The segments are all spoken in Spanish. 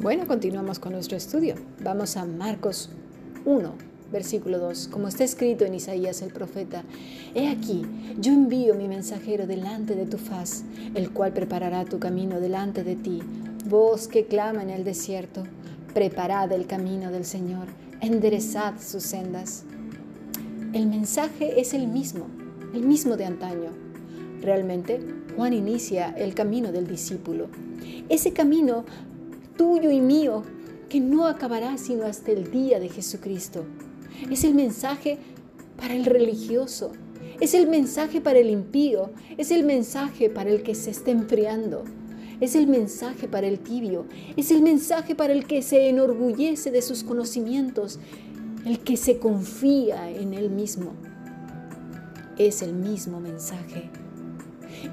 Bueno, continuamos con nuestro estudio. Vamos a Marcos 1, versículo 2. Como está escrito en Isaías el profeta, He aquí, yo envío mi mensajero delante de tu faz, el cual preparará tu camino delante de ti. Voz que clama en el desierto, preparad el camino del Señor, enderezad sus sendas. El mensaje es el mismo, el mismo de antaño. Realmente, Juan inicia el camino del discípulo. Ese camino tuyo y mío que no acabará sino hasta el día de Jesucristo. Es el mensaje para el religioso, es el mensaje para el impío, es el mensaje para el que se está enfriando, es el mensaje para el tibio, es el mensaje para el que se enorgullece de sus conocimientos, el que se confía en él mismo. Es el mismo mensaje.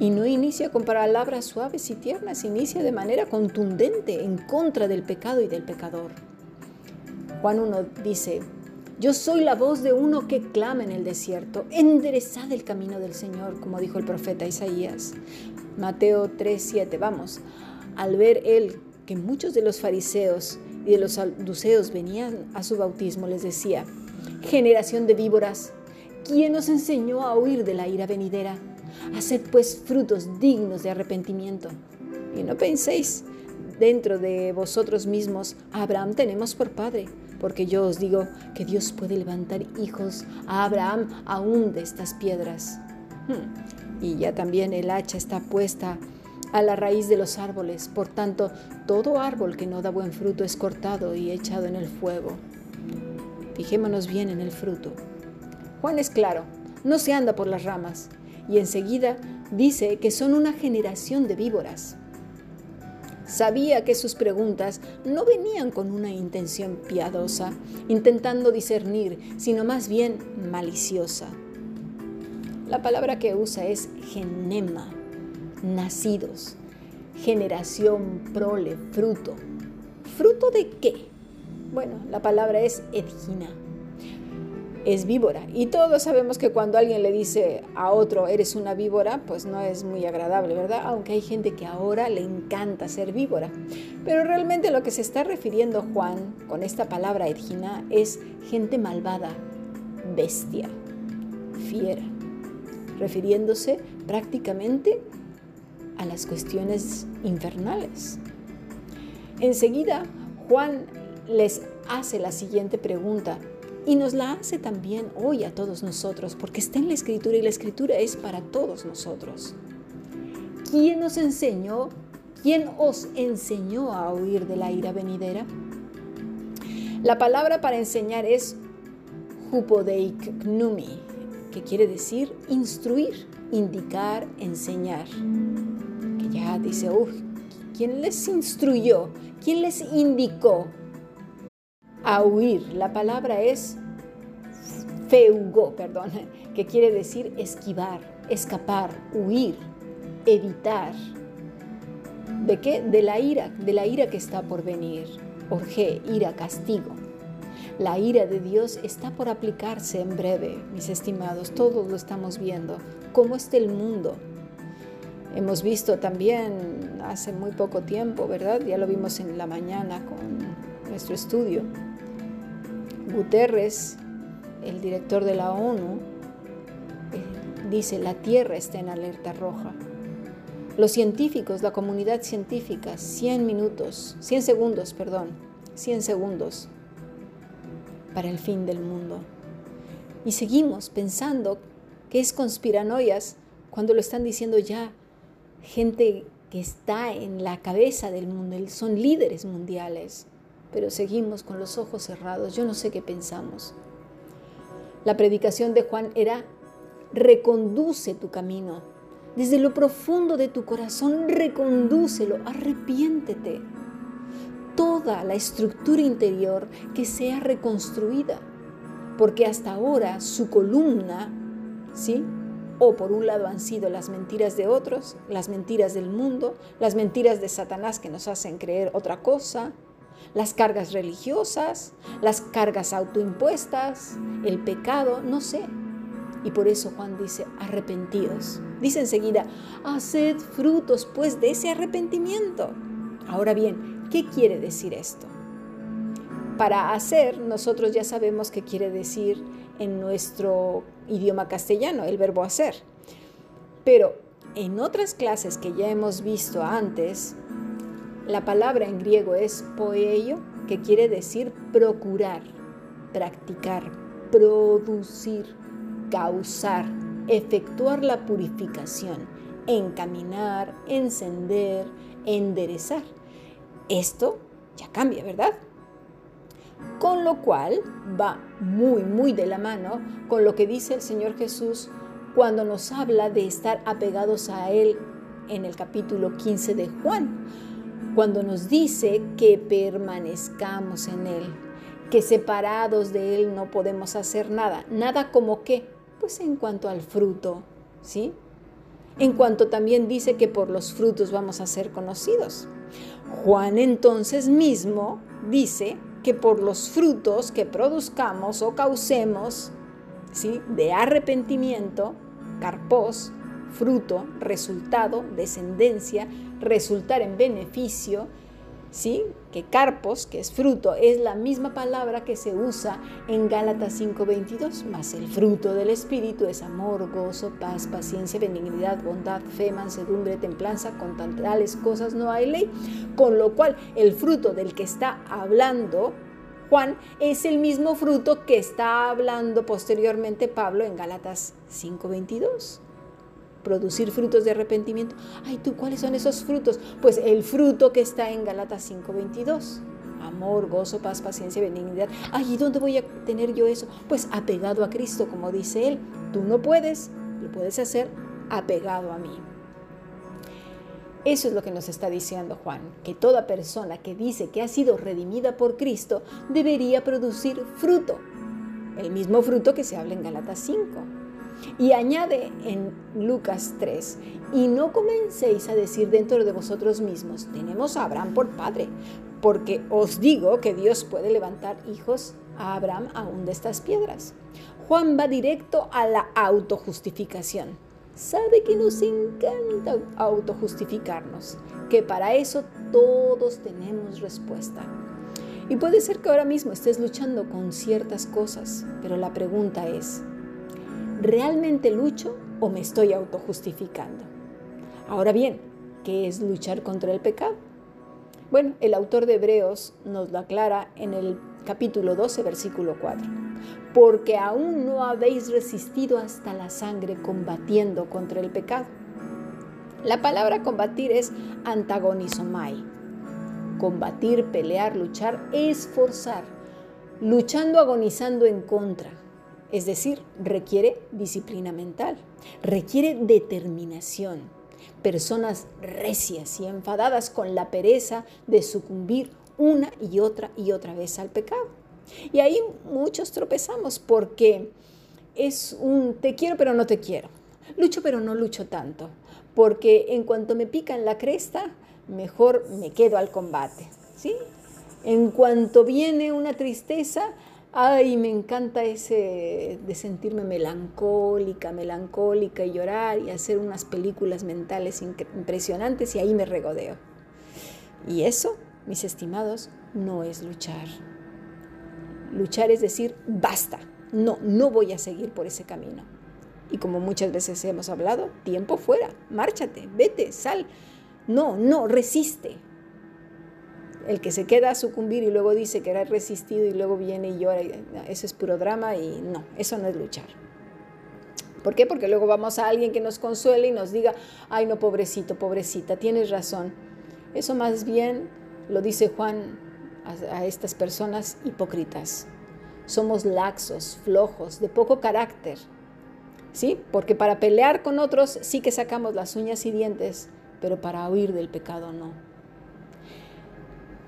Y no inicia con palabras suaves y tiernas, inicia de manera contundente en contra del pecado y del pecador. Juan 1 dice, yo soy la voz de uno que clama en el desierto, enderezad el camino del Señor, como dijo el profeta Isaías. Mateo 3:7, vamos, al ver él que muchos de los fariseos y de los saduceos venían a su bautismo, les decía, generación de víboras, ¿quién nos enseñó a huir de la ira venidera? Haced pues frutos dignos de arrepentimiento. Y no penséis dentro de vosotros mismos, Abraham tenemos por padre, porque yo os digo que Dios puede levantar hijos a Abraham aún de estas piedras. Hmm. Y ya también el hacha está puesta a la raíz de los árboles, por tanto, todo árbol que no da buen fruto es cortado y echado en el fuego. Fijémonos bien en el fruto. Juan es claro, no se anda por las ramas, y enseguida dice que son una generación de víboras. Sabía que sus preguntas no venían con una intención piadosa, intentando discernir, sino más bien maliciosa. La palabra que usa es genema, nacidos, generación, prole, fruto. ¿Fruto de qué? Bueno, la palabra es edgina es víbora. Y todos sabemos que cuando alguien le dice a otro, eres una víbora, pues no es muy agradable, ¿verdad? Aunque hay gente que ahora le encanta ser víbora. Pero realmente lo que se está refiriendo Juan con esta palabra edgina es gente malvada, bestia, fiera, refiriéndose prácticamente a las cuestiones infernales. Enseguida, Juan les hace la siguiente pregunta y nos la hace también hoy a todos nosotros, porque está en la escritura y la escritura es para todos nosotros. ¿Quién nos enseñó? ¿Quién os enseñó a huir de la ira venidera? La palabra para enseñar es hupodeiknumi, que quiere decir instruir, indicar, enseñar. Que ya dice, ¿quién les instruyó? ¿Quién les indicó? A huir. La palabra es feugo, perdón, que quiere decir esquivar, escapar, huir, evitar. ¿De qué? De la ira, de la ira que está por venir. Orge, ira, castigo. La ira de Dios está por aplicarse en breve, mis estimados. Todos lo estamos viendo. ¿Cómo está el mundo? Hemos visto también hace muy poco tiempo, ¿verdad? Ya lo vimos en la mañana con nuestro estudio Guterres, el director de la ONU, eh, dice la Tierra está en alerta roja. Los científicos, la comunidad científica, 100 minutos, 100 segundos, perdón, 100 segundos para el fin del mundo. Y seguimos pensando que es conspiranoias cuando lo están diciendo ya gente que está en la cabeza del mundo, son líderes mundiales pero seguimos con los ojos cerrados. Yo no sé qué pensamos. La predicación de Juan era, reconduce tu camino. Desde lo profundo de tu corazón, recondúcelo, arrepiéntete. Toda la estructura interior que sea reconstruida, porque hasta ahora su columna, ¿sí? O por un lado han sido las mentiras de otros, las mentiras del mundo, las mentiras de Satanás que nos hacen creer otra cosa, las cargas religiosas, las cargas autoimpuestas, el pecado, no sé. Y por eso Juan dice, arrepentidos. Dice enseguida, haced frutos pues de ese arrepentimiento. Ahora bien, ¿Qué quiere decir esto? Para hacer, nosotros ya sabemos qué quiere decir en nuestro idioma castellano, el verbo hacer. Pero en otras clases que ya hemos visto antes, la palabra en griego es poeio, que quiere decir procurar, practicar, producir, causar, efectuar la purificación, encaminar, encender, enderezar. Esto ya cambia, ¿verdad? Con lo cual va muy, muy de la mano con lo que dice el Señor Jesús cuando nos habla de estar apegados a Él en el capítulo 15 de Juan, cuando nos dice que permanezcamos en Él, que separados de Él no podemos hacer nada. Nada como qué? Pues en cuanto al fruto, ¿sí? En cuanto también dice que por los frutos vamos a ser conocidos. Juan entonces mismo dice que por los frutos que produzcamos o causemos, ¿sí? de arrepentimiento, carpos, fruto, resultado, descendencia, resultar en beneficio, ¿sí? Que carpos, que es fruto, es la misma palabra que se usa en Gálatas 5:22, más el fruto del Espíritu es amor, gozo, paz, paciencia, benignidad, bondad, fe, mansedumbre, templanza, con tales cosas no hay ley, con lo cual el fruto del que está hablando Juan es el mismo fruto que está hablando posteriormente Pablo en Gálatas 5:22 producir frutos de arrepentimiento. Ay, tú, ¿cuáles son esos frutos? Pues el fruto que está en Galatas 5:22. Amor, gozo, paz, paciencia, benignidad. Ay, ¿y dónde voy a tener yo eso? Pues apegado a Cristo, como dice él. Tú no puedes, lo puedes hacer apegado a mí. Eso es lo que nos está diciendo Juan, que toda persona que dice que ha sido redimida por Cristo debería producir fruto, el mismo fruto que se habla en Galatas 5. Y añade en Lucas 3, y no comencéis a decir dentro de vosotros mismos, tenemos a Abraham por padre, porque os digo que Dios puede levantar hijos a Abraham aún de estas piedras. Juan va directo a la autojustificación. Sabe que nos encanta autojustificarnos, que para eso todos tenemos respuesta. Y puede ser que ahora mismo estés luchando con ciertas cosas, pero la pregunta es, ¿realmente lucho o me estoy autojustificando? Ahora bien, ¿qué es luchar contra el pecado? Bueno, el autor de Hebreos nos lo aclara en el capítulo 12, versículo 4. Porque aún no habéis resistido hasta la sangre combatiendo contra el pecado. La palabra combatir es antagonizomai. Combatir, pelear, luchar, esforzar. Luchando, agonizando en contra es decir, requiere disciplina mental, requiere determinación. Personas recias y enfadadas con la pereza de sucumbir una y otra y otra vez al pecado. Y ahí muchos tropezamos porque es un te quiero pero no te quiero. Lucho pero no lucho tanto. Porque en cuanto me pican la cresta, mejor me quedo al combate. ¿sí? En cuanto viene una tristeza, Ay, me encanta ese de sentirme melancólica, melancólica y llorar y hacer unas películas mentales impresionantes y ahí me regodeo. Y eso, mis estimados, no es luchar. Luchar es decir, basta, no, no voy a seguir por ese camino. Y como muchas veces hemos hablado, tiempo fuera, márchate, vete, sal. No, no, resiste, el que se queda a sucumbir y luego dice que era resistido y luego viene y llora, eso es puro drama y no, eso no es luchar. ¿Por qué? Porque luego vamos a alguien que nos consuele y nos diga, ay no, pobrecito, pobrecita, tienes razón. Eso más bien lo dice Juan a, a estas personas hipócritas. Somos laxos, flojos, de poco carácter. ¿Sí? Porque para pelear con otros sí que sacamos las uñas y dientes, pero para huir del pecado no.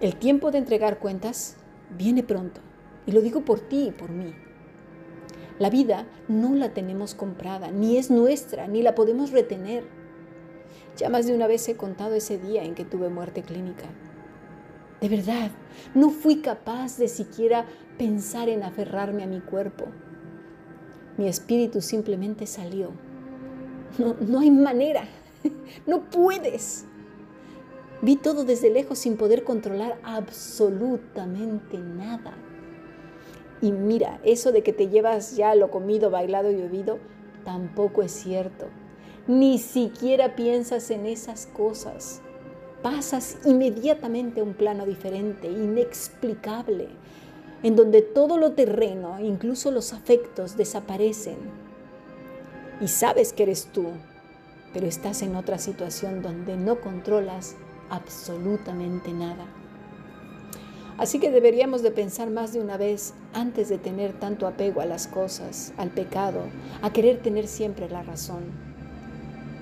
El tiempo de entregar cuentas viene pronto. Y lo digo por ti y por mí. La vida no la tenemos comprada, ni es nuestra, ni la podemos retener. Ya más de una vez he contado ese día en que tuve muerte clínica. De verdad, no fui capaz de siquiera pensar en aferrarme a mi cuerpo. Mi espíritu simplemente salió. No, no hay manera. No puedes. Vi todo desde lejos sin poder controlar absolutamente nada. Y mira, eso de que te llevas ya lo comido, bailado y bebido, tampoco es cierto. Ni siquiera piensas en esas cosas. Pasas inmediatamente a un plano diferente, inexplicable, en donde todo lo terreno, incluso los afectos, desaparecen. Y sabes que eres tú, pero estás en otra situación donde no controlas absolutamente nada. Así que deberíamos de pensar más de una vez antes de tener tanto apego a las cosas, al pecado, a querer tener siempre la razón.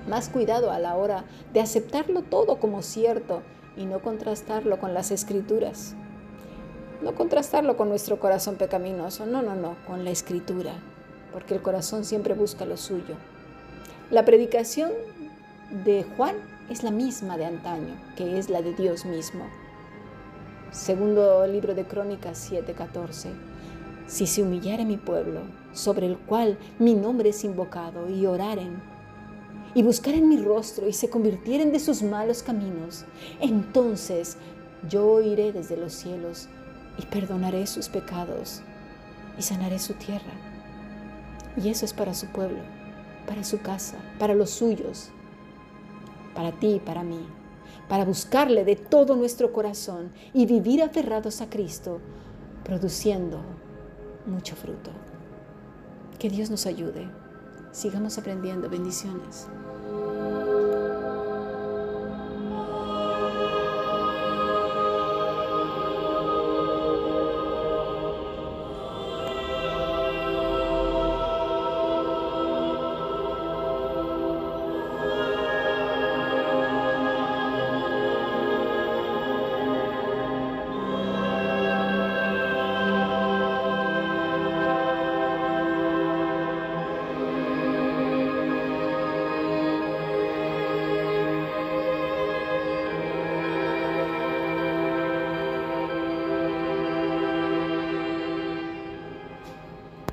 Más cuidado a la hora de aceptarlo todo como cierto y no contrastarlo con las escrituras. No contrastarlo con nuestro corazón pecaminoso, no, no, no, con la escritura, porque el corazón siempre busca lo suyo. La predicación de Juan es la misma de antaño, que es la de Dios mismo. Segundo libro de Crónicas 7:14. Si se humillare mi pueblo, sobre el cual mi nombre es invocado, y oraren, y buscaren mi rostro, y se convirtieren de sus malos caminos, entonces yo iré desde los cielos y perdonaré sus pecados y sanaré su tierra. Y eso es para su pueblo, para su casa, para los suyos, para ti y para mí, para buscarle de todo nuestro corazón y vivir aferrados a Cristo, produciendo mucho fruto. Que Dios nos ayude. Sigamos aprendiendo. Bendiciones.